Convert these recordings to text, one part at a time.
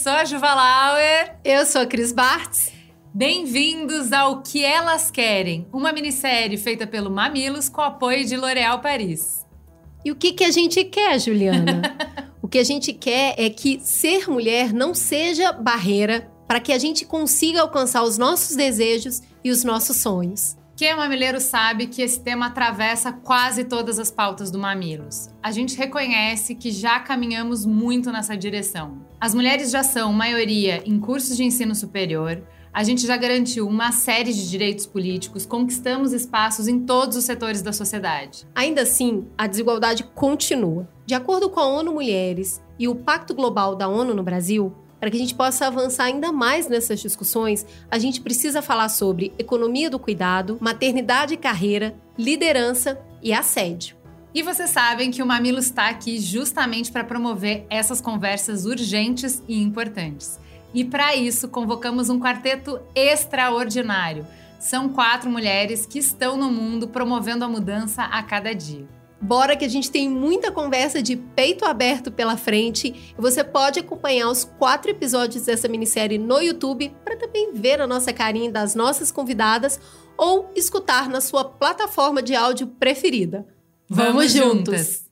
mamiletes, eu sou a Juva Lauer. Eu sou a Cris Bartz. Bem-vindos ao Que Elas Querem, uma minissérie feita pelo Mamilos com apoio de L'Oréal Paris. E o que, que a gente quer, Juliana? o que a gente quer é que ser mulher não seja barreira para que a gente consiga alcançar os nossos desejos e os nossos sonhos. Quem é mamileiro sabe que esse tema atravessa quase todas as pautas do Mamilos. A gente reconhece que já caminhamos muito nessa direção. As mulheres já são maioria em cursos de ensino superior, a gente já garantiu uma série de direitos políticos, conquistamos espaços em todos os setores da sociedade. Ainda assim, a desigualdade continua. De acordo com a ONU Mulheres e o Pacto Global da ONU no Brasil, para que a gente possa avançar ainda mais nessas discussões, a gente precisa falar sobre economia do cuidado, maternidade e carreira, liderança e assédio. E vocês sabem que o Mamilo está aqui justamente para promover essas conversas urgentes e importantes. E para isso, convocamos um quarteto extraordinário. São quatro mulheres que estão no mundo promovendo a mudança a cada dia. Bora que a gente tem muita conversa de peito aberto pela frente você pode acompanhar os quatro episódios dessa minissérie no YouTube para também ver a nossa carinha das nossas convidadas ou escutar na sua plataforma de áudio preferida. Vamos, Vamos juntas.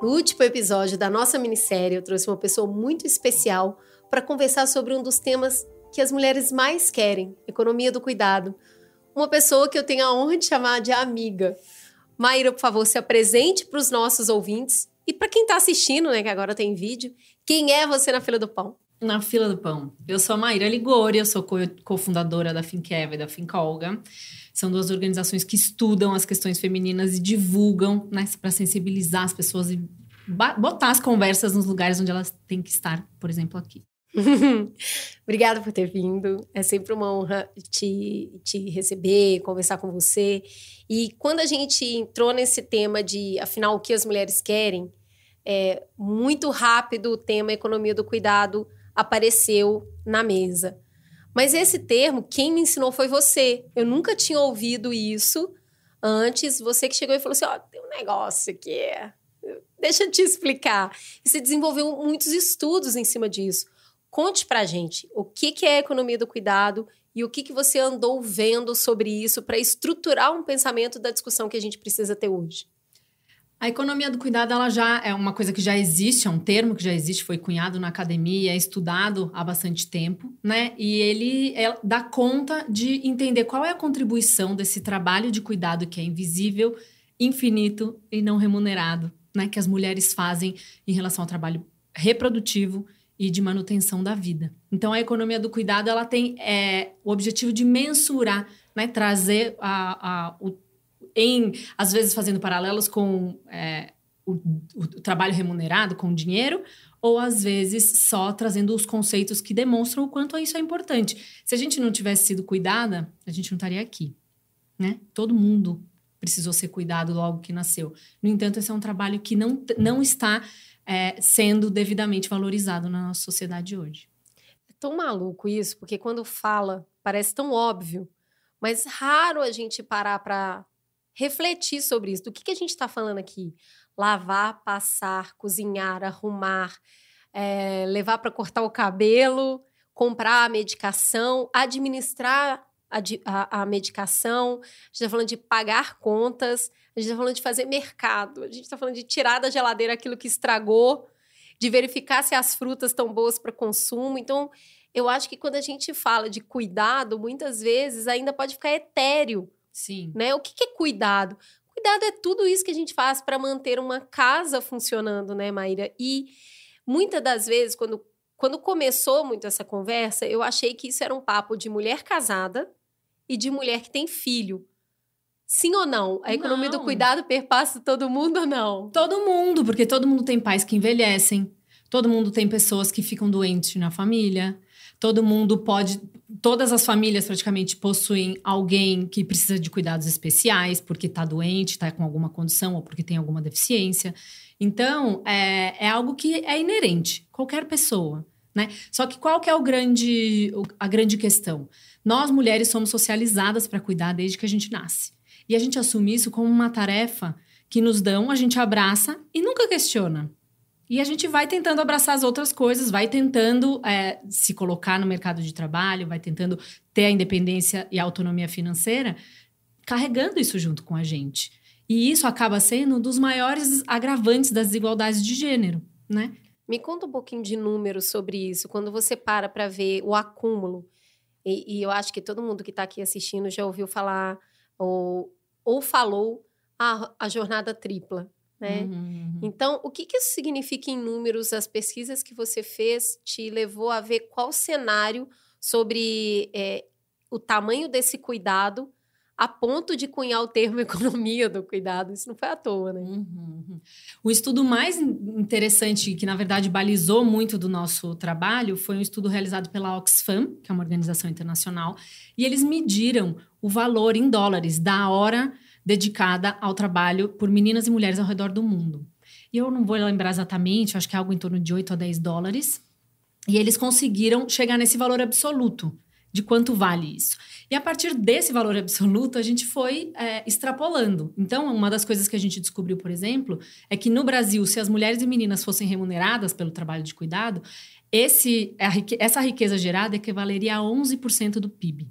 No último episódio da nossa minissérie, eu trouxe uma pessoa muito especial para conversar sobre um dos temas que as mulheres mais querem, economia do cuidado. Uma pessoa que eu tenho a honra de chamar de amiga. Maíra, por favor, se apresente para os nossos ouvintes e para quem está assistindo, né, que agora tem vídeo. Quem é você na fila do pão? Na fila do pão. Eu sou a Maíra Ligori, eu sou cofundadora da Finkeva e da Fincolga. São duas organizações que estudam as questões femininas e divulgam, né, para sensibilizar as pessoas e botar as conversas nos lugares onde elas têm que estar, por exemplo, aqui. Obrigada por ter vindo. É sempre uma honra te, te receber, conversar com você. E quando a gente entrou nesse tema de, afinal, o que as mulheres querem, é, muito rápido o tema economia do cuidado apareceu na mesa. Mas esse termo, quem me ensinou foi você. Eu nunca tinha ouvido isso antes. Você que chegou e falou assim: ó, oh, tem um negócio aqui. Deixa eu te explicar. E você desenvolveu muitos estudos em cima disso. Conte pra gente o que, que é a economia do cuidado e o que, que você andou vendo sobre isso para estruturar um pensamento da discussão que a gente precisa ter hoje. A economia do cuidado ela já é uma coisa que já existe, é um termo que já existe, foi cunhado na academia, é estudado há bastante tempo, né? E ele é, dá conta de entender qual é a contribuição desse trabalho de cuidado que é invisível, infinito e não remunerado, né? Que as mulheres fazem em relação ao trabalho reprodutivo e de manutenção da vida. Então, a economia do cuidado ela tem é, o objetivo de mensurar, né, trazer a, a, o, em às vezes fazendo paralelos com é, o, o, trabalho remunerado com o dinheiro, ou às vezes só trazendo os conceitos que demonstram o quanto isso é importante. Se a gente não tivesse sido cuidada, a gente não estaria aqui, né? Todo mundo precisou ser cuidado logo que nasceu. No entanto, esse é um trabalho que não, não está é, sendo devidamente valorizado na nossa sociedade hoje. É tão maluco isso, porque quando fala, parece tão óbvio, mas raro a gente parar para refletir sobre isso. Do que, que a gente está falando aqui? Lavar, passar, cozinhar, arrumar, é, levar para cortar o cabelo, comprar a medicação, administrar a, a, a medicação, a gente está falando de pagar contas, a gente está falando de fazer mercado, a gente está falando de tirar da geladeira aquilo que estragou, de verificar se as frutas estão boas para consumo. Então, eu acho que quando a gente fala de cuidado, muitas vezes ainda pode ficar etéreo. Sim. Né? O que, que é cuidado? Cuidado é tudo isso que a gente faz para manter uma casa funcionando, né, Maíra? E muitas das vezes, quando, quando começou muito essa conversa, eu achei que isso era um papo de mulher casada e de mulher que tem filho Sim ou não? A economia Não. do cuidado perpassa todo mundo ou não? Todo mundo, porque todo mundo tem pais que envelhecem, todo mundo tem pessoas que ficam doentes na família, todo mundo pode. Todas as famílias praticamente possuem alguém que precisa de cuidados especiais, porque está doente, está com alguma condição ou porque tem alguma deficiência. Então, é, é algo que é inerente, qualquer pessoa. Né? Só que qual que é o grande, a grande questão? Nós, mulheres, somos socializadas para cuidar desde que a gente nasce. E a gente assume isso como uma tarefa que nos dão, a gente abraça e nunca questiona. E a gente vai tentando abraçar as outras coisas, vai tentando é, se colocar no mercado de trabalho, vai tentando ter a independência e a autonomia financeira, carregando isso junto com a gente. E isso acaba sendo um dos maiores agravantes das desigualdades de gênero, né? Me conta um pouquinho de números sobre isso. Quando você para para ver o acúmulo, e, e eu acho que todo mundo que está aqui assistindo já ouviu falar ou, ou falou a, a jornada tripla, né? Uhum. Então, o que, que isso significa em números? As pesquisas que você fez te levou a ver qual cenário sobre é, o tamanho desse cuidado a ponto de cunhar o termo economia do cuidado. Isso não foi à toa, né? Uhum. O estudo mais in- interessante, que na verdade balizou muito do nosso trabalho, foi um estudo realizado pela Oxfam, que é uma organização internacional, e eles mediram o valor em dólares da hora dedicada ao trabalho por meninas e mulheres ao redor do mundo. E eu não vou lembrar exatamente, acho que é algo em torno de 8 a 10 dólares. E eles conseguiram chegar nesse valor absoluto de quanto vale isso. E a partir desse valor absoluto, a gente foi é, extrapolando. Então, uma das coisas que a gente descobriu, por exemplo, é que no Brasil, se as mulheres e meninas fossem remuneradas pelo trabalho de cuidado, esse, essa riqueza gerada equivaleria a 11% do PIB.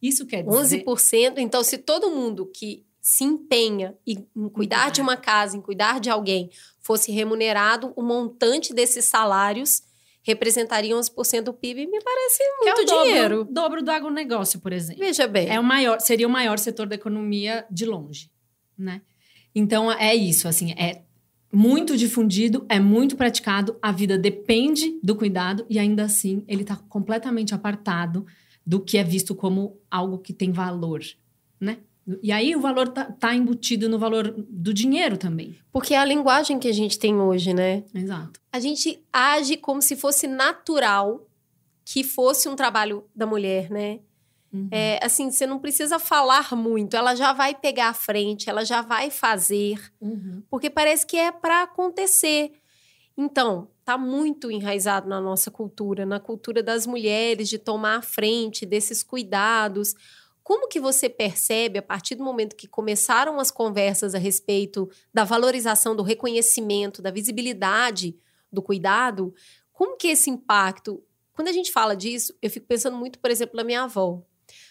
Isso quer dizer... 11%. Então, se todo mundo que se empenha em em cuidar de uma casa, em cuidar de alguém, fosse remunerado, o montante desses salários representaria 11% do PIB, me parece é muito o dobro, dinheiro. dobro do agronegócio, por exemplo. Veja bem. É o maior, seria o maior setor da economia de longe, né? Então é isso, assim, é muito difundido, é muito praticado, a vida depende do cuidado e ainda assim ele está completamente apartado do que é visto como algo que tem valor, né? E aí o valor tá, tá embutido no valor do dinheiro também. Porque é a linguagem que a gente tem hoje, né? Exato. A gente age como se fosse natural que fosse um trabalho da mulher, né? Uhum. É, assim, você não precisa falar muito, ela já vai pegar a frente, ela já vai fazer, Uhum. porque parece que é para acontecer. Então, tá muito enraizado na nossa cultura, na cultura das mulheres de tomar a frente desses cuidados. Como que você percebe a partir do momento que começaram as conversas a respeito da valorização, do reconhecimento, da visibilidade do cuidado? Como que esse impacto, quando a gente fala disso, eu fico pensando muito, por exemplo, na minha avó.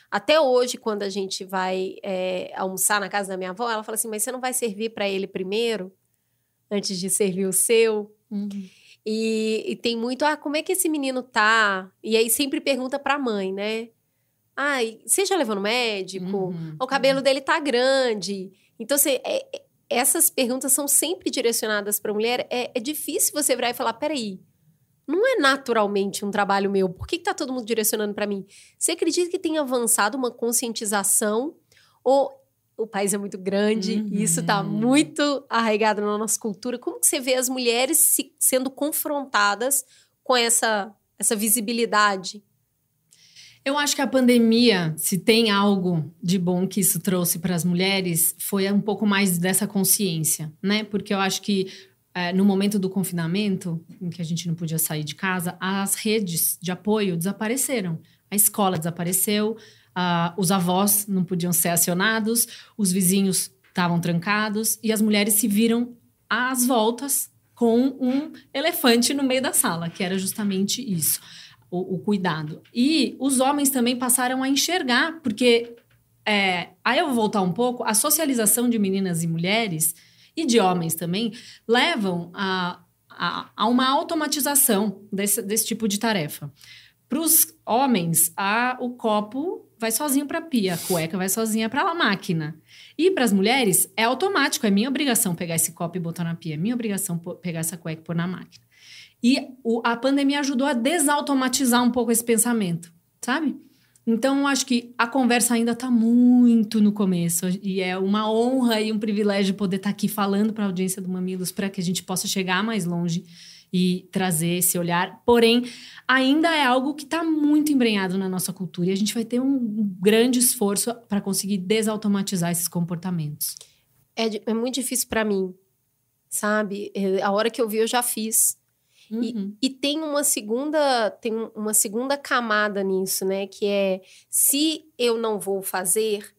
Até hoje, quando a gente vai é, almoçar na casa da minha avó, ela fala assim: mas você não vai servir para ele primeiro, antes de servir o seu? Uhum. E, e tem muito, ah, como é que esse menino tá? E aí sempre pergunta pra mãe, né? Ah, você já levou no médico? Uhum. O cabelo dele tá grande. Então, assim, é- é- essas perguntas são sempre direcionadas pra mulher. É, é difícil você virar e falar, peraí, não é naturalmente um trabalho meu. Por que, que tá todo mundo direcionando pra mim? Você acredita que tem avançado uma conscientização? Ou o país é muito grande e isso tá Uhum. muito arraigado na nossa cultura. Como que você vê as mulheres se- sendo confrontadas com essa, essa visibilidade? Eu acho que a pandemia, se tem algo de bom que isso trouxe para as mulheres, foi um pouco mais dessa consciência, né? Porque eu acho que eh, no momento do confinamento, em que a gente não podia sair de casa, as redes de apoio desapareceram. A escola desapareceu, os avós não podiam ser acionados, os vizinhos estavam trancados e as mulheres se viram às voltas com um elefante no meio da sala, que era justamente isso o, o cuidado. E os homens também passaram a enxergar, porque é, aí eu vou voltar um pouco, a socialização de meninas e mulheres e de homens também levam a, a, a uma automatização desse, desse tipo de tarefa. Para os homens, a, o copo vai sozinho para a pia, a cueca vai sozinha para a máquina. E para as mulheres, é automático, é minha obrigação pegar esse copo e botar na pia, é minha obrigação pegar essa cueca e pôr na máquina. E o- a pandemia ajudou a desautomatizar um pouco esse pensamento, sabe? Então, acho que a conversa ainda está muito no começo e é uma honra e um privilégio poder estar tá aqui falando para a audiência do Mamilos para que a gente possa chegar mais longe e trazer esse olhar. Porém, ainda é algo que está muito embrenhado na nossa cultura e a gente vai ter um grande esforço para conseguir desautomatizar esses comportamentos. É, é muito difícil para mim, sabe? É, a hora que eu vi, eu já fiz. Uhum. E, e, tem uma segunda tem uma segunda camada nisso, né? Que é se eu não vou fazer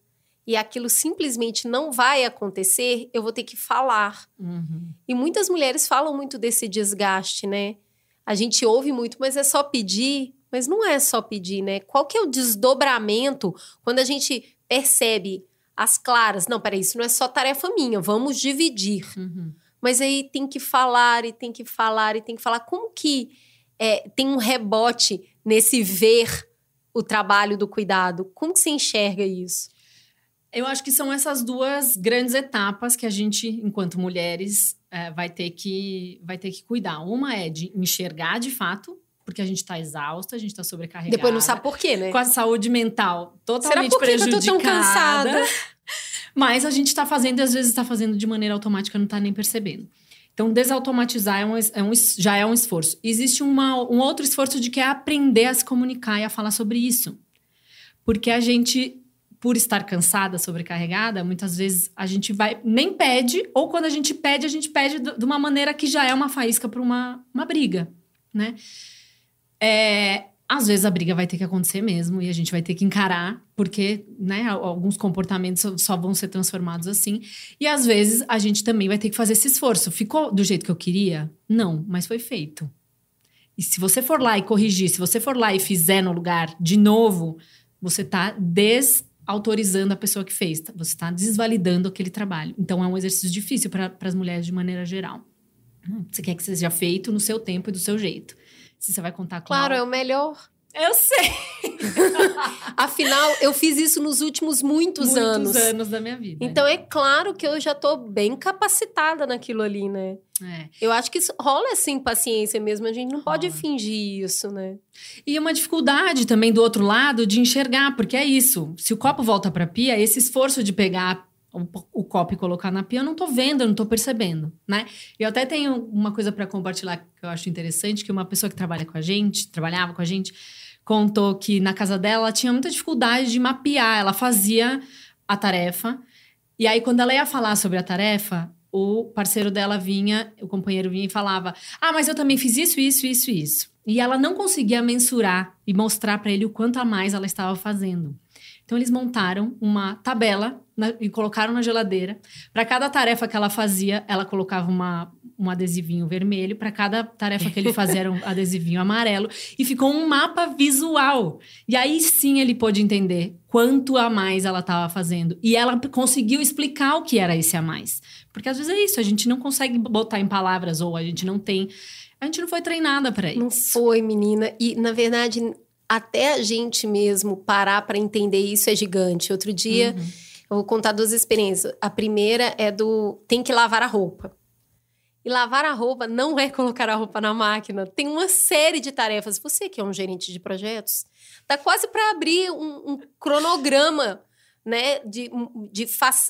e aquilo simplesmente não vai acontecer, eu vou ter que falar. Uhum. E muitas mulheres falam muito desse desgaste, né? A gente ouve muito, mas é só pedir. Mas não é só pedir, né? Qual que é o desdobramento quando a gente percebe as claras? Não, peraí, isso não é só tarefa minha, vamos dividir. Uhum. Mas aí tem que falar e tem que falar e tem que falar. Como que é, tem um rebote nesse ver o trabalho do cuidado? Como que você enxerga isso? Eu acho que são essas duas grandes etapas que a gente, enquanto mulheres, é, vai, ter que, vai ter que cuidar. Uma é de enxergar de fato, porque a gente está exausta, a gente está sobrecarregada. Depois não sabe por quê, né? Com a saúde mental totalmente Será por prejudicada. Que eu tô tão cansada? Mas a gente está fazendo e às vezes está fazendo de maneira automática, não está nem percebendo. Então, desautomatizar é um, é um, já é um esforço. Existe uma, um outro esforço de que é aprender a se comunicar e a falar sobre isso. Porque a gente, por estar cansada, sobrecarregada, muitas vezes a gente vai, nem pede, ou quando a gente pede, a gente pede de uma maneira que já é uma faísca para uma, uma briga, né? É, às vezes a briga vai ter que acontecer mesmo e a gente vai ter que encarar, porque né, alguns comportamentos só vão ser transformados assim. E às vezes a gente também vai ter que fazer esse esforço. Ficou do jeito que eu queria? Não, mas foi feito. E se você for lá e corrigir, se você for lá e fizer no lugar de novo, você está desautorizando a pessoa que fez, tá? você está desvalidando aquele trabalho. Então é um exercício difícil para as mulheres de maneira geral. Você quer que seja feito no seu tempo e do seu jeito se você vai contar com Claro, é o melhor. Eu sei. Afinal, eu fiz isso nos últimos muitos, muitos anos. Muitos anos da minha vida. Então é claro que eu já tô bem capacitada naquilo ali, né? É. Eu acho que isso rola essa impaciência mesmo. A gente não rola. pode fingir isso, né? E uma dificuldade também do outro lado de enxergar, porque é isso. Se o copo volta para pia, esse esforço de pegar o, o copo e colocar na pia, eu não tô vendo, eu não tô percebendo, né? Eu até tenho uma coisa para compartilhar que eu acho interessante, que uma pessoa que trabalha com a gente, trabalhava com a gente, contou que na casa dela ela tinha muita dificuldade de mapear, ela fazia a tarefa, e aí quando ela ia falar sobre a tarefa, o parceiro dela vinha, o companheiro vinha e falava: "Ah, mas eu também fiz isso, isso, isso, isso". E ela não conseguia mensurar e mostrar para ele o quanto a mais ela estava fazendo. Então eles montaram uma tabela na, e colocaram na geladeira. Para cada tarefa que ela fazia, ela colocava uma, um adesivinho vermelho. Para cada tarefa que ele fazia, era um adesivinho amarelo. E ficou um mapa visual. E aí sim ele pôde entender quanto a mais ela estava fazendo. E ela conseguiu explicar o que era esse a mais. Porque às vezes é isso, a gente não consegue botar em palavras ou a gente não tem. A gente não foi treinada para isso. Não foi, menina. E, na verdade, até a gente mesmo parar para entender isso é gigante. Outro dia, uhum. eu vou contar duas experiências. A primeira é do tem que lavar a roupa. E lavar a roupa não é colocar a roupa na máquina. Tem uma série de tarefas. Você que é um gerente de projetos, tá quase para abrir um, um, cronograma né, de, de,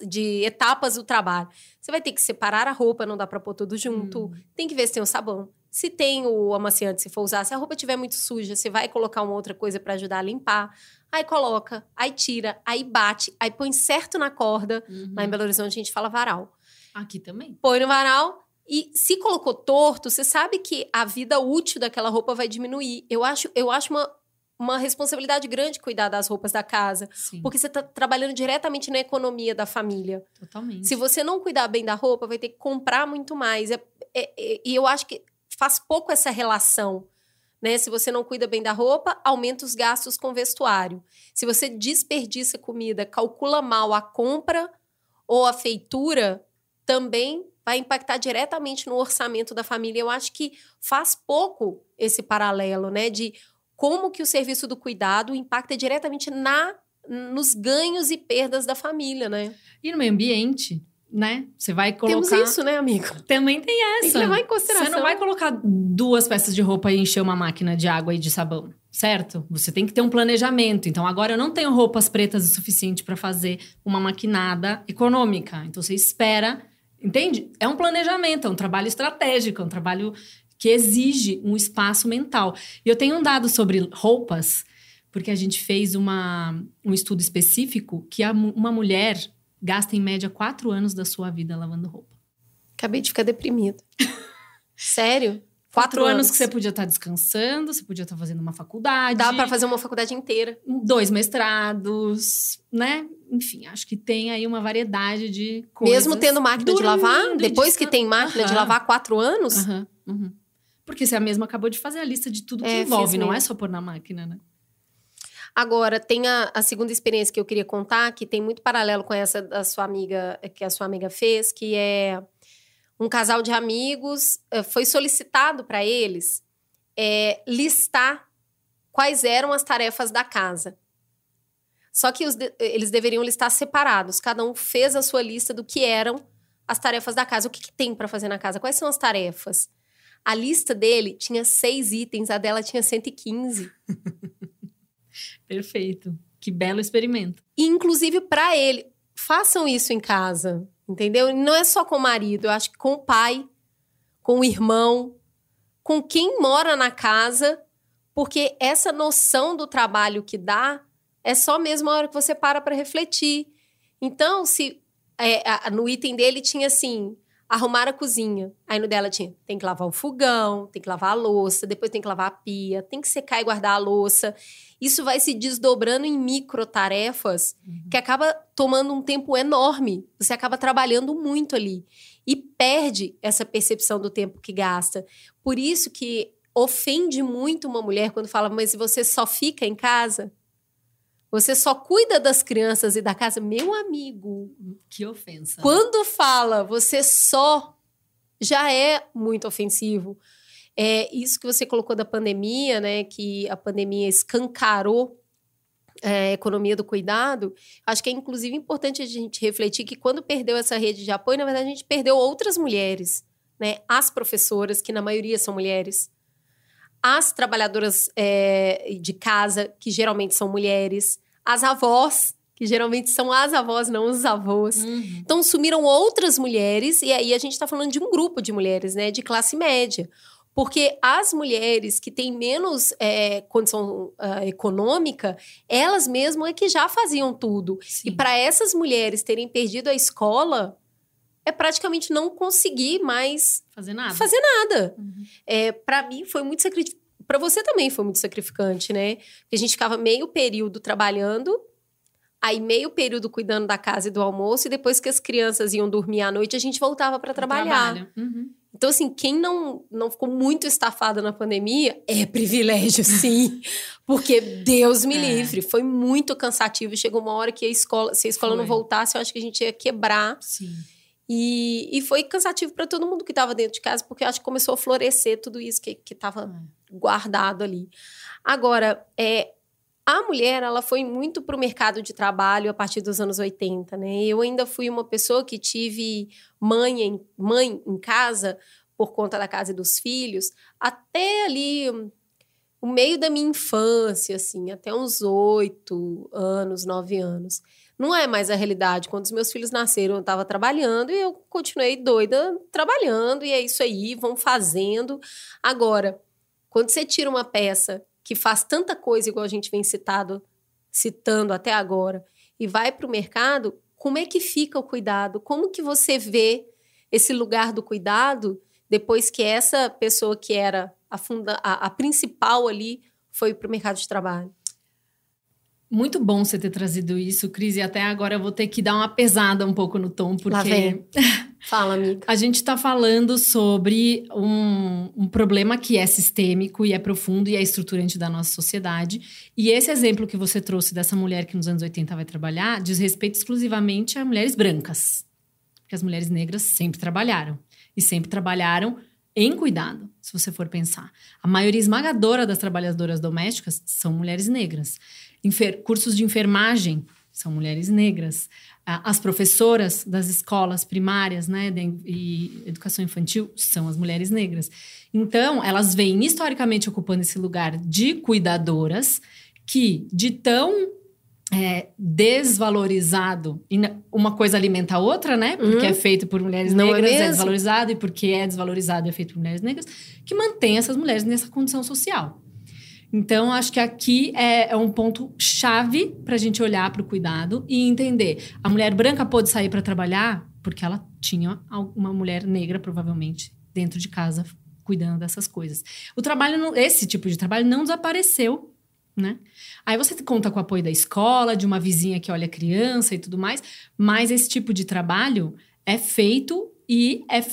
de etapas do trabalho. Você vai ter que separar a roupa, não dá para pôr tudo junto. Hum. Tem que ver se tem o sabão. Se tem o amaciante, se for usar, se a roupa estiver muito suja, você vai colocar uma outra coisa para ajudar a limpar. Aí coloca, aí tira, aí bate, aí põe certo na corda. Uhum. Lá em Belo Horizonte a gente fala varal. Aqui também. Põe no varal e se colocou torto, você sabe que a vida útil daquela roupa vai diminuir. Eu acho, eu acho uma, uma responsabilidade grande cuidar das roupas da casa. Sim. Porque você está trabalhando diretamente na economia da família. Totalmente. Se você não cuidar bem da roupa, vai ter que comprar muito mais. É, é, é, e eu acho que faz pouco essa relação. Né? Se você não cuida bem da roupa, aumenta os gastos com vestuário. Se você desperdiça comida, calcula mal a compra ou a feitura, também vai impactar diretamente no orçamento da família. Eu acho que faz pouco esse paralelo, né, de como que o serviço do cuidado impacta diretamente na nos ganhos e perdas da família, né? E no meio ambiente, né? Você vai colocar. Temos isso, né, amigo? Também tem essa. Tem que levar em consideração. Você não vai colocar duas peças de roupa e encher uma máquina de água e de sabão. certo? Você tem que ter um planejamento. Então, agora eu não tenho roupas pretas o suficiente para fazer uma maquinada econômica. Então, você espera, entende? É um planejamento, é um trabalho estratégico, é um trabalho que exige um espaço mental. E eu tenho um dado sobre roupas, porque a gente fez uma, um estudo específico que a, uma mulher gasta em média quatro anos da sua vida lavando roupa. Acabei de ficar deprimida. Sério? Quatro, anos. que você podia estar descansando, você podia estar fazendo uma faculdade. Dá para fazer uma faculdade inteira. Dois mestrados, né? Enfim, acho que tem aí uma variedade de coisas. Mesmo tendo máquina de lavar? Depois que tem máquina de lavar quatro anos? Uhum, uhum. Porque você mesmo acabou de fazer a lista de tudo que É, envolve, não é só pôr na máquina, né? Agora, tem a, a segunda experiência que eu queria contar, que tem muito paralelo com essa da sua amiga, que a sua amiga fez, que é um casal de amigos, eh, foi solicitado para eles eh, listar quais eram as tarefas da casa. Só que os eles deveriam listar separados, cada um fez a sua lista do que eram as tarefas da casa. O que, que tem para fazer na casa? Quais são as tarefas? A lista dele tinha seis itens, a dela tinha 115. Perfeito. Que belo experimento. Inclusive para ele. Façam isso em casa, entendeu? Não é só com o marido, eu acho que com o pai, com o irmão, com quem mora na casa, porque essa noção do trabalho que dá é só mesmo a hora que você para para refletir. Então, se é, no item dele tinha assim, arrumar a cozinha. Aí no dela tinha, tem que lavar o fogão, tem que lavar a louça, depois tem que lavar a pia, tem que secar e guardar a louça. Isso vai se desdobrando em micro tarefas que acaba tomando um tempo enorme. Você acaba trabalhando muito ali e perde essa percepção do tempo que gasta. Por isso que ofende muito uma mulher quando fala, mas você só fica em casa? Você só cuida das crianças e da casa? Meu amigo, Que ofensa. quando fala você só, já é muito ofensivo. É isso que você colocou da pandemia, né? Que a pandemia escancarou é, a economia do cuidado. Acho que é inclusive importante a gente refletir que quando perdeu essa rede de apoio, na verdade, a gente perdeu outras mulheres, né? As professoras, que na maioria são mulheres. As trabalhadoras é, de casa, que geralmente são mulheres. As avós, que geralmente são as avós, não os avós. Uhum. Então sumiram outras mulheres, e aí a gente está falando de um grupo de mulheres, né? De classe média. Porque as mulheres que têm menos é, condição ah, econômica, elas mesmas é que já faziam tudo. Sim. E para essas mulheres terem perdido a escola, é praticamente não conseguir mais fazer nada. fazer nada. Uhum. É, para mim foi muito sacrificante. Para você também foi muito sacrificante, né? Porque a gente ficava meio período trabalhando, aí meio período cuidando da casa e do almoço, e depois que as crianças iam dormir à noite, a gente voltava para trabalhar. Uhum. Então, assim, quem não, não ficou muito estafado na pandemia é privilégio, sim. Porque Deus me É. livre. Foi muito cansativo. Chegou uma hora que a escola, se a escola não Foi. voltasse, eu acho que a gente ia quebrar. Sim. E, e foi cansativo para todo mundo que estava dentro de casa, porque acho que começou a florescer tudo isso que estava guardado ali. Agora, é, a mulher, ela foi muito para o mercado de trabalho a partir dos anos 80, né? Eu ainda fui uma pessoa que tive mãe em, mãe em casa por conta da casa e dos filhos, até ali hum, o meio da minha infância, assim, até uns oito anos, nove anos. Não é mais a realidade. Quando os meus filhos nasceram, eu estava trabalhando e eu continuei doida trabalhando, e é isso aí, vão fazendo. Agora, quando você tira uma peça que faz tanta coisa, igual a gente vem citado, citando até agora, e vai para o mercado, como é que fica o cuidado? Como que você vê esse lugar do cuidado depois que essa pessoa que era a, funda a, a principal ali foi para o mercado de trabalho? Muito bom você ter trazido isso, Cris. E até agora eu vou ter que dar uma pesada um pouco no tom, porque Lá vem. Fala, amiga. a gente está falando sobre um, um problema que é sistêmico e é profundo e é estruturante da nossa sociedade. E esse exemplo que você trouxe dessa mulher que nos anos 80 vai trabalhar diz respeito exclusivamente a mulheres brancas. Porque as mulheres negras sempre trabalharam. E sempre trabalharam em cuidado, se você for pensar. A maioria esmagadora das trabalhadoras domésticas são mulheres negras. Enfer- cursos de enfermagem são mulheres negras. as professoras das escolas primárias, né, e educação infantil são as mulheres negras. Então, elas vêm historicamente ocupando esse lugar de cuidadoras que, de tão é, desvalorizado, e uma coisa alimenta a outra, né? Porque uhum. é feito por mulheres é negras, é, é, desvalorizado, e porque é desvalorizado é feito por mulheres negras, que mantém essas mulheres nessa condição social. Então, acho que aqui é, é um ponto chave para a gente olhar para o cuidado e entender. A mulher branca pôde sair para trabalhar porque ela tinha uma mulher negra, provavelmente, dentro de casa, cuidando dessas coisas. O trabalho, esse tipo de trabalho não desapareceu, né? Aí você conta com o apoio da escola, de uma vizinha que olha a criança e tudo mais, mas esse tipo de trabalho é feito e é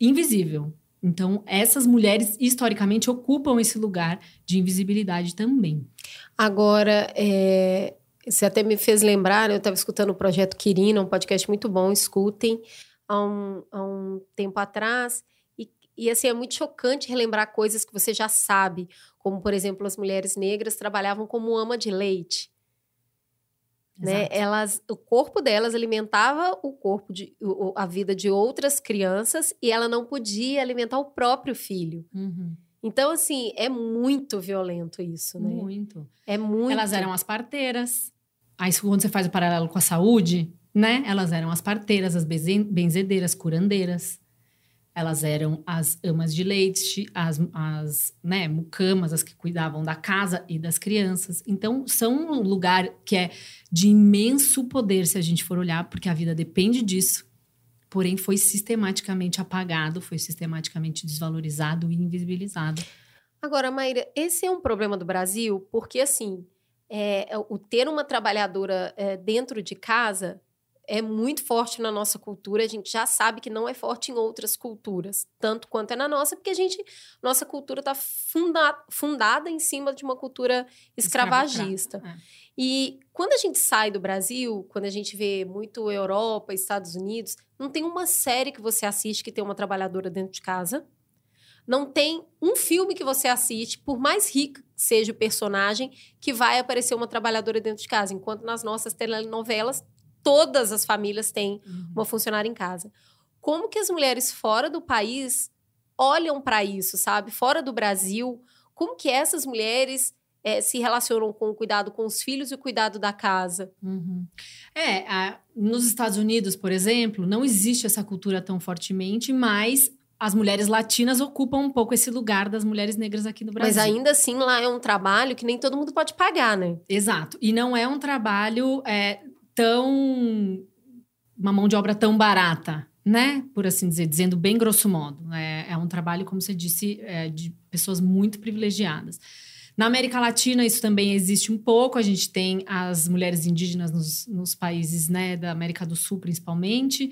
invisível. Então, essas mulheres, historicamente, ocupam esse lugar de invisibilidade também. Agora, é, você até me fez lembrar, eu estava escutando o Projeto Quirina, um podcast muito bom, escutem, há um, há um tempo atrás. E, e, assim, é muito chocante relembrar coisas que você já sabe, como, por exemplo, as mulheres negras trabalhavam como ama de leite né? Elas, o corpo delas alimentava o corpo de a vida de outras crianças e ela não podia alimentar o próprio filho. Uhum. Então, assim, é muito violento isso, né? Muito. É muito. Elas eram as parteiras. Aí, quando você faz o paralelo com a saúde, né? Elas eram as parteiras, as benzedeiras, curandeiras. Elas eram as amas de leite, as, as né, mucamas, as que cuidavam da casa e das crianças. Então, são um lugar que é de imenso poder, se a gente for olhar, porque a vida depende disso. Porém, foi sistematicamente apagado, foi sistematicamente desvalorizado e invisibilizado. Agora, Maíra, esse é um problema do Brasil, porque, assim, é, o ter uma trabalhadora é, dentro de casa é muito forte na nossa cultura, a gente já sabe que não é forte em outras culturas, tanto quanto é na nossa, porque a gente, nossa cultura está funda, fundada em cima de uma cultura escravagista. É. E quando a gente sai do Brasil, quando a gente vê muito Europa, Estados Unidos, não tem uma série que você assiste que tem uma trabalhadora dentro de casa. Não tem um filme que você assiste, por mais rico seja o personagem, que vai aparecer uma trabalhadora dentro de casa. Enquanto nas nossas telenovelas todas as famílias têm uhum. uma funcionária em casa. Como que as mulheres fora do país olham para isso, sabe? Fora do Brasil, como que essas mulheres é, se relacionam com o cuidado com os filhos e o cuidado da casa? Uhum. É, a, nos Estados Unidos, por exemplo, não existe essa cultura tão fortemente, mas as mulheres latinas ocupam um pouco esse lugar das mulheres negras aqui no Brasil. Mas ainda assim, lá é um trabalho que nem todo mundo pode pagar, né? Exato. E não é um trabalho. É, tão. uma mão de obra tão barata, né? Por assim dizer, dizendo bem grosso modo. É, é um trabalho, como você disse, é, de pessoas muito privilegiadas. Na América Latina, isso também existe um pouco. A gente tem as mulheres indígenas nos, nos países né, da América do Sul, principalmente.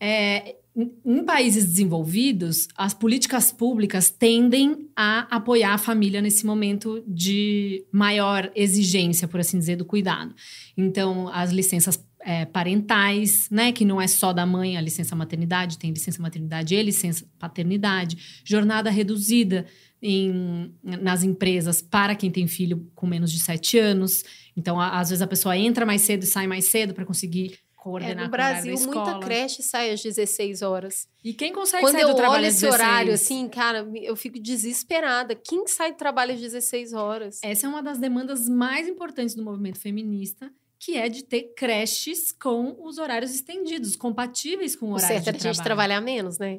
É, em países desenvolvidos, as políticas públicas tendem a apoiar a família nesse momento de maior exigência, por assim dizer, do cuidado. Então, as licenças é, parentais, né, que não é só da mãe a licença maternidade, tem licença maternidade e licença paternidade, jornada reduzida em, nas empresas para quem tem filho com menos de sete anos. Então, às vezes a pessoa entra mais cedo e sai mais cedo para conseguir coordenar é, no Brasil, muita creche sai às 16 horas. E quem consegue Quando sair do trabalho às 16? Quando eu olho esse horário, assim, cara, eu fico desesperada. Quem sai do trabalho às 16 horas? Essa é uma das demandas mais importantes do movimento feminista, que é de ter creches com os horários estendidos, compatíveis com o horário o certo de é a gente trabalhar menos, né?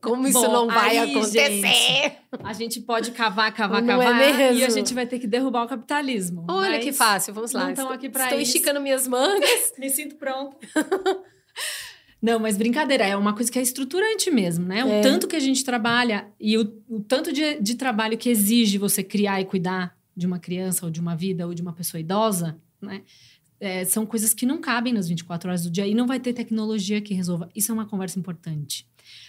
Como isso Bom, não vai aí, acontecer? Gente, a gente pode cavar, cavar, não é cavar é e a gente vai ter que derrubar o capitalismo. Olha que fácil, vamos lá. Estão aqui Estou esticando minhas mangas. Me sinto pronta. Não, mas brincadeira, é uma coisa que é estruturante mesmo, né? O é. tanto que a gente trabalha e o, o tanto de, de trabalho que exige você criar e cuidar de uma criança ou de uma vida ou de uma pessoa idosa, né? É, são coisas que não cabem nas 24 horas do dia e não vai ter tecnologia que resolva. Isso é uma conversa importante.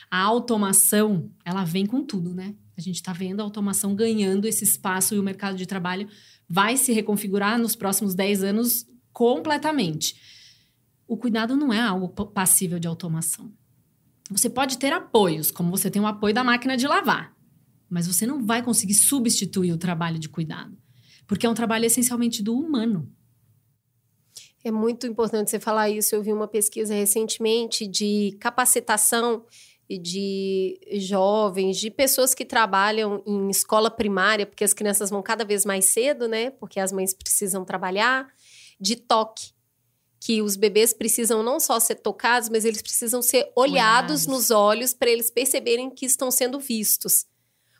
A automação, ela vem com tudo, né? A gente está vendo a automação ganhando esse espaço e o mercado de trabalho vai se reconfigurar nos próximos 10 anos completamente. O cuidado não é algo passível de automação. Você pode ter apoios, como você tem o apoio da máquina de lavar, mas você não vai conseguir substituir o trabalho de cuidado, porque é um trabalho essencialmente do humano. É muito importante você falar isso. Eu vi uma pesquisa recentemente de capacitação de jovens, de pessoas que trabalham em escola primária, porque as crianças vão cada vez mais cedo, né? Porque as mães precisam trabalhar, de toque. Que os bebês precisam não só ser tocados, mas eles precisam ser olhados, olhados. nos olhos para eles perceberem que estão sendo vistos.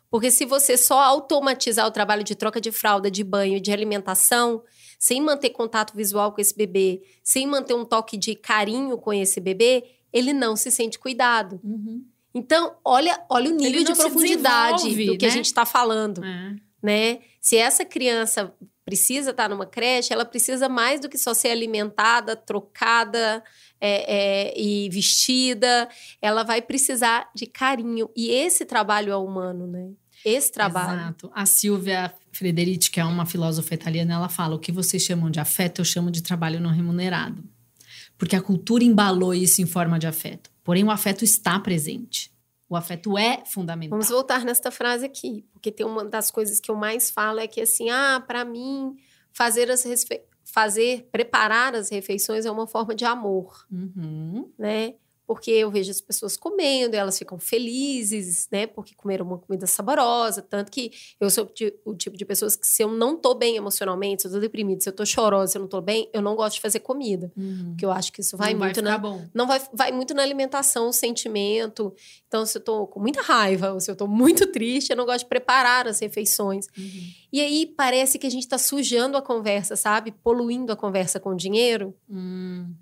Porque se você só automatizar o trabalho de troca de fralda, de banho, de alimentação, sem manter contato visual com esse bebê, sem manter um toque de carinho com esse bebê, ele não se sente cuidado. Uhum. Então, olha, olha o nível de profundidade do que né? a gente está falando. É. Né? Se essa criança precisa estar tá numa creche, ela precisa mais do que só ser alimentada, trocada é, é, e vestida. Ela vai precisar de carinho. E esse trabalho é humano, né? Esse trabalho. Exato. A Silvia Frederici, que é uma filósofa italiana, ela fala: o que vocês chamam de afeto, eu chamo de trabalho não remunerado porque a cultura embalou isso em forma de afeto. Porém, o afeto está presente. O afeto é fundamental. Vamos voltar nesta frase aqui, porque tem uma das coisas que eu mais falo é que assim, ah, para mim fazer as fazer preparar as refeições é uma forma de amor, uhum. né? Porque eu vejo as pessoas comendo, elas ficam felizes, né? Porque comeram uma comida saborosa. Tanto que eu sou o tipo de pessoas que, se eu não tô bem emocionalmente, se eu tô deprimida, se eu tô chorosa, se eu não tô bem, eu não gosto de fazer comida. Uhum. Porque eu acho que isso vai não muito vai na. Bom. Não vai, vai muito na alimentação, o sentimento. Então, se eu tô com muita raiva, ou se eu tô muito triste, eu não gosto de preparar as refeições. Uhum. E aí parece que a gente tá sujando a conversa, sabe? Poluindo a conversa com dinheiro. Uhum.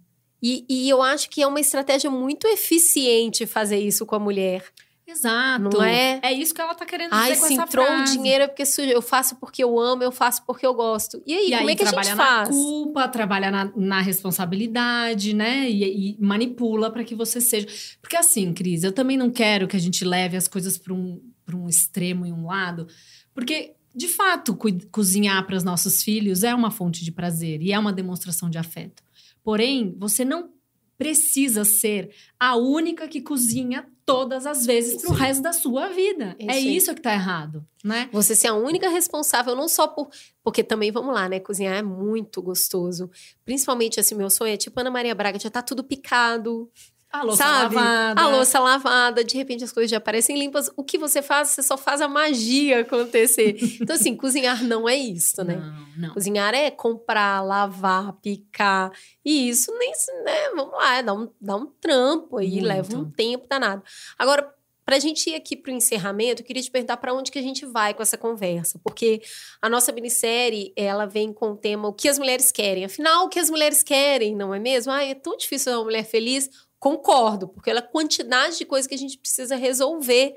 E, e eu acho que é uma estratégia muito eficiente fazer isso com a mulher. Exato. Não é? É isso que ela tá querendo Ai, dizer com se essa entrou frase. um dinheiro é porque eu faço porque eu amo, eu faço porque eu gosto. E aí, e como aí, é que a gente faz? Trabalha na culpa, trabalha na, na responsabilidade, né? E, e manipula para que você seja. Porque assim, Cris, eu também não quero que a gente leve as coisas para um, um extremo e um lado. Porque de fato, co cozinhar para os nossos filhos é uma fonte de prazer e é uma demonstração de afeto. Porém, você não precisa ser a única que cozinha todas as vezes para o resto da sua vida. Isso é isso que está errado, né? Você ser a única responsável, não só por. Porque também, vamos lá, né? Cozinhar é muito gostoso. Principalmente, assim, meu sonho é tipo Ana Maria Braga, já tá tudo picado. A louça sabe? lavada. A louça lavada, de repente as coisas já aparecem limpas. O que você faz? Você só faz a magia acontecer. então, assim, cozinhar não é isso, né? Não, não. Cozinhar é comprar, lavar, picar. E isso nem, né? Vamos lá, dá um, dá um trampo aí, Muito. leva um tempo danado. Agora, para a gente ir aqui para o encerramento, eu queria te perguntar para onde que a gente vai com essa conversa, porque a nossa minissérie ela vem com o tema o que as mulheres querem. Afinal, o que as mulheres querem, não é mesmo? Ah, é tão difícil ser uma mulher feliz. Concordo, porque ela é a quantidade de coisas que a gente precisa resolver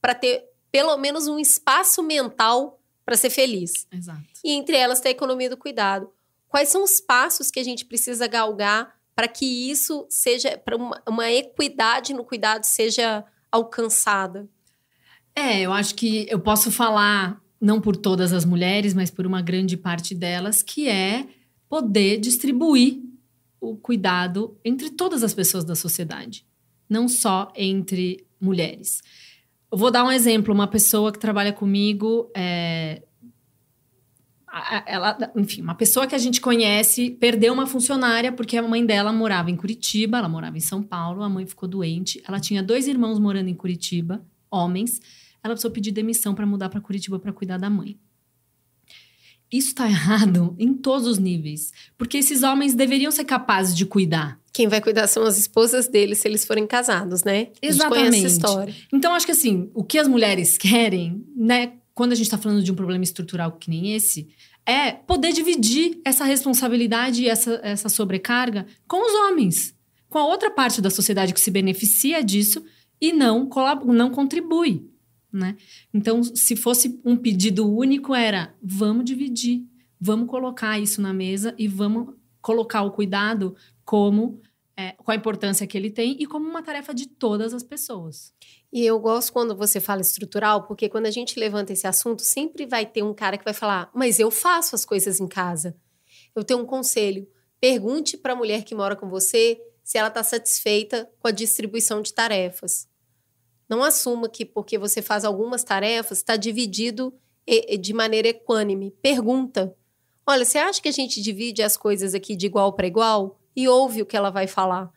para ter pelo menos um espaço mental para ser feliz. Exato. E entre elas tem a economia do cuidado. Quais são os passos que a gente precisa galgar para que isso seja, para uma, uma equidade no cuidado seja alcançada? É, eu acho que eu posso falar, não por todas as mulheres, mas por uma grande parte delas, que é poder distribuir o cuidado entre todas as pessoas da sociedade, não só entre mulheres. Eu vou dar um exemplo: uma pessoa que trabalha comigo, é, ela, enfim, uma pessoa que a gente conhece perdeu uma funcionária porque a mãe dela morava em Curitiba, ela morava em São Paulo, a mãe ficou doente, ela tinha dois irmãos morando em Curitiba, homens, ela precisou pedir demissão para mudar para Curitiba para cuidar da mãe. Isso está errado em todos os níveis, porque esses homens deveriam ser capazes de cuidar. Quem vai cuidar são as esposas deles se eles forem casados, né? Exatamente. Essa história. Então acho que assim, o que as mulheres querem, né, quando a gente está falando de um problema estrutural que nem esse, é poder dividir essa responsabilidade e essa, essa sobrecarga com os homens, com a outra parte da sociedade que se beneficia disso e não, não contribui né? Então, se fosse um pedido único, era vamos dividir, vamos colocar isso na mesa e vamos colocar o cuidado como é, com a importância que ele tem e como uma tarefa de todas as pessoas. E eu gosto quando você fala estrutural, porque quando a gente levanta esse assunto, sempre vai ter um cara que vai falar: Mas eu faço as coisas em casa. Eu tenho um conselho. Pergunte para a mulher que mora com você se ela está satisfeita com a distribuição de tarefas. Não assuma que porque você faz algumas tarefas está dividido de maneira equânime. Pergunta: Olha, você acha que a gente divide as coisas aqui de igual para igual? E ouve o que ela vai falar.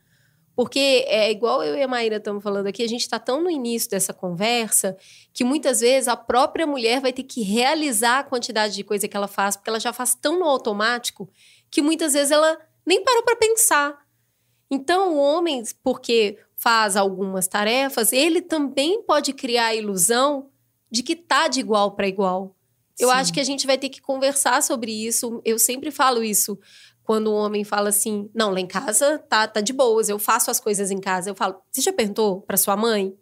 Porque é igual eu e a Maíra estamos falando aqui, a gente está tão no início dessa conversa que muitas vezes a própria mulher vai ter que realizar a quantidade de coisa que ela faz, porque ela já faz tão no automático que muitas vezes ela nem parou para pensar. Então, o homem, porque faz algumas tarefas, ele também pode criar a ilusão de que tá de igual para igual. Eu Sim. acho que a gente vai ter que conversar sobre isso. Eu sempre falo isso quando o homem fala assim: "Não, lá em casa tá tá de boas, eu faço as coisas em casa". Eu falo: "Você já perguntou para sua mãe?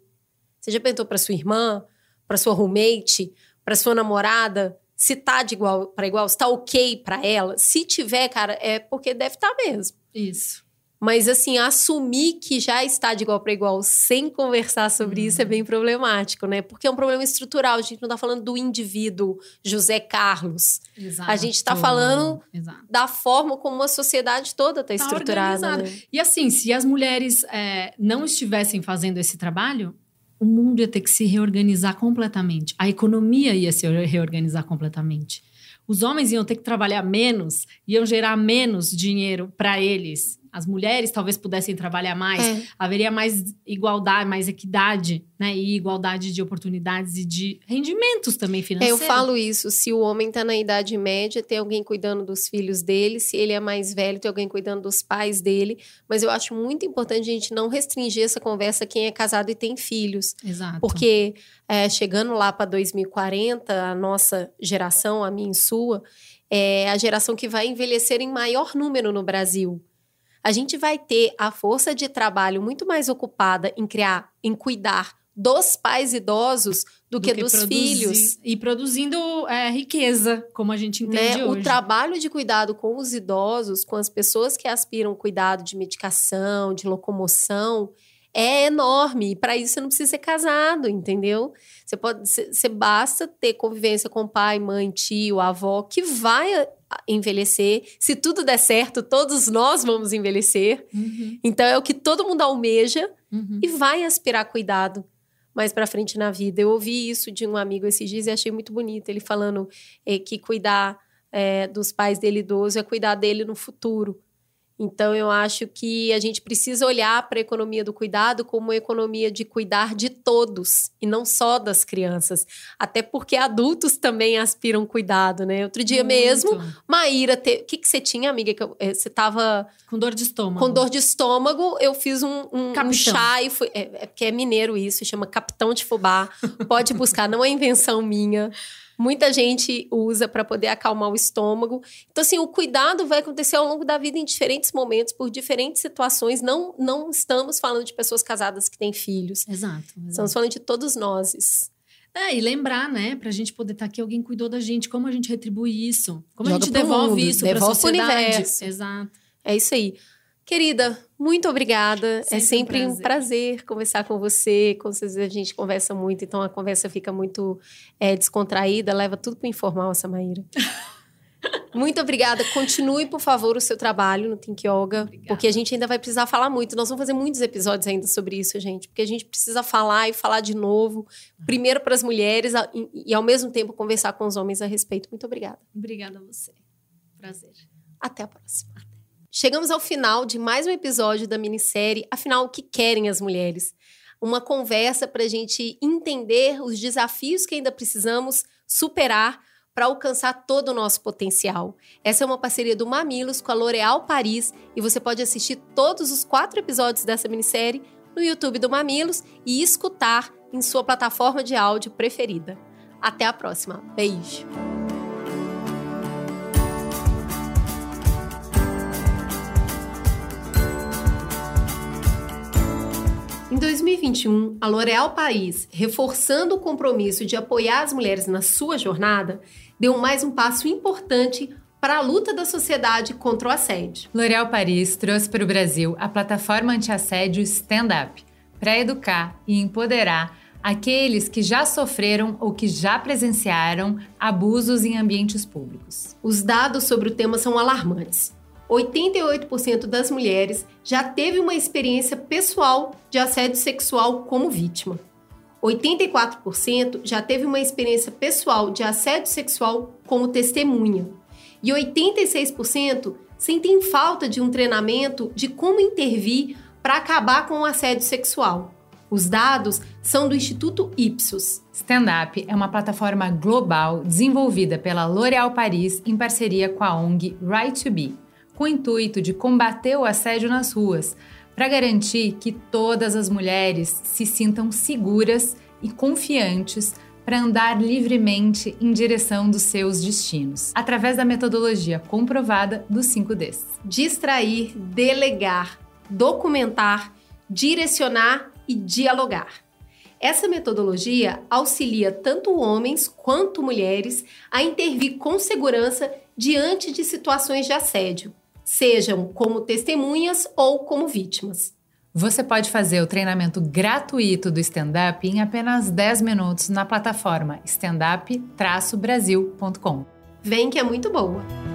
Você já perguntou para sua irmã, para sua roommate, para sua namorada, se tá de igual para igual, se tá OK para ela? Se tiver, cara, é porque deve estar mesmo. Isso. Mas, assim, assumir que já está de igual para igual sem conversar sobre isso é bem problemático, né? Porque é um problema estrutural. A gente não está falando do indivíduo José Carlos. Exato. A gente tá falando Exato. Da forma como a sociedade toda está Tá estruturada. Né? E assim, se as mulheres é, não estivessem fazendo esse trabalho, o mundo ia ter que se reorganizar completamente. A economia ia se reorganizar completamente. Os homens iam ter que trabalhar menos, iam gerar menos dinheiro para eles. As mulheres talvez pudessem trabalhar mais, É. haveria mais igualdade, mais equidade, né? E igualdade de oportunidades e de rendimentos também financeiros. eu falo isso. Se o homem está na idade média, tem alguém cuidando dos filhos dele. Se ele é mais velho, tem alguém cuidando dos pais dele. Mas eu acho muito importante a gente não restringir essa conversa a quem é casado e tem filhos. Exato. Porque é, chegando lá para 2040, a nossa geração, a minha e sua, é a geração que vai envelhecer em maior número no Brasil. A gente vai ter a força de trabalho muito mais ocupada em criar, em cuidar dos pais idosos do, que, dos produzi- filhos. E produzindo é, riqueza, como a gente entende Né? hoje. O trabalho de cuidado com os idosos, com as pessoas que aspiram cuidado de medicação, de locomoção, é enorme. E para isso você não precisa ser casado, entendeu? Você pode, você basta ter convivência com pai, mãe, tio, avó, que vai a- a- envelhecer. Se tudo der certo, todos nós vamos envelhecer. Uhum, Então é o que todo mundo almeja uhum. e vai aspirar cuidado mais pra frente na vida. Eu ouvi isso de um amigo esses dias e achei muito bonito. Ele falando eh, que cuidar eh, dos pais dele idoso é cuidar dele no futuro. Então, eu acho que a gente precisa olhar para a economia do cuidado como uma economia de cuidar de todos e não só das crianças. Até porque adultos também aspiram cuidado, né? Outro dia mesmo, Muito. Maíra, te... o que, que você tinha, amiga? Que eu- eh, Você estava Com dor de estômago. com dor de estômago, eu fiz um, um- um chá e fui. É, é porque é mineiro isso, chama Capitão de Fubá. Pode buscar, não é invenção minha. Muita gente usa para poder acalmar o estômago. Então, assim, o cuidado vai acontecer ao longo da vida em diferentes momentos, por diferentes situações. Não, não estamos falando de pessoas casadas que têm filhos. Exato. exato. Estamos falando de todos nós. É, e lembrar, né, pra gente poder estar aqui, alguém cuidou da gente, como a gente retribui isso, como Joga a gente pro devolve mundo, isso pra devolve pro sociedade. universo. Exato. É isso aí. Querida, muito obrigada. Sempre é um sempre um prazer. prazer. conversar com você. Com certeza a gente conversa muito, então a conversa fica muito é, descontraída, leva tudo para informal, essa Maíra. muito obrigada. Continue, por favor, o seu trabalho no Think Yoga, Obrigada. porque a gente ainda vai precisar falar muito. Nós vamos fazer muitos episódios ainda sobre isso, gente, porque a gente precisa falar e falar de novo, primeiro para as mulheres e, e, ao mesmo tempo conversar com os homens a respeito. Muito obrigada. Obrigada a você. Prazer. Até a próxima. Chegamos ao final de mais um episódio da minissérie Afinal, o que querem as mulheres? Uma conversa para a gente entender os desafios que ainda precisamos superar para alcançar todo o nosso potencial. Essa é uma parceria do Mamilos com a L'Oréal Paris e você pode assistir todos os quatro episódios dessa minissérie no YouTube do Mamilos e escutar em sua plataforma de áudio preferida. Até a próxima. Beijo! Em 2021, a L'Oréal Paris, reforçando o compromisso de apoiar as mulheres na sua jornada, deu mais um passo importante para a luta da sociedade contra o assédio. L'Oréal Paris trouxe para o Brasil a plataforma anti-assédio Stand Up para educar e empoderar aqueles que já sofreram ou que já presenciaram abusos em ambientes públicos. Os dados sobre o tema são alarmantes. 88% das mulheres já teve uma experiência pessoal de assédio sexual como vítima. 84% já teve uma experiência pessoal de assédio sexual como testemunha. e 86% sentem falta de um treinamento de como intervir para acabar com o assédio sexual. Os dados são do Instituto Ipsos. Stand Up é uma plataforma global desenvolvida pela L'Oréal Paris em parceria com a ONG Right to Be, com o intuito de combater o assédio nas ruas, para garantir que todas as mulheres se sintam seguras e confiantes para andar livremente em direção dos seus destinos, através da metodologia comprovada dos 5Ds. Distrair, delegar, documentar, direcionar e dialogar. Essa metodologia auxilia tanto homens quanto mulheres a intervir com segurança diante de situações de assédio, sejam como testemunhas ou como vítimas. Você pode fazer o treinamento gratuito do stand-up em apenas 10 minutos na plataforma standup-brasil.com. Vem que é muito boa!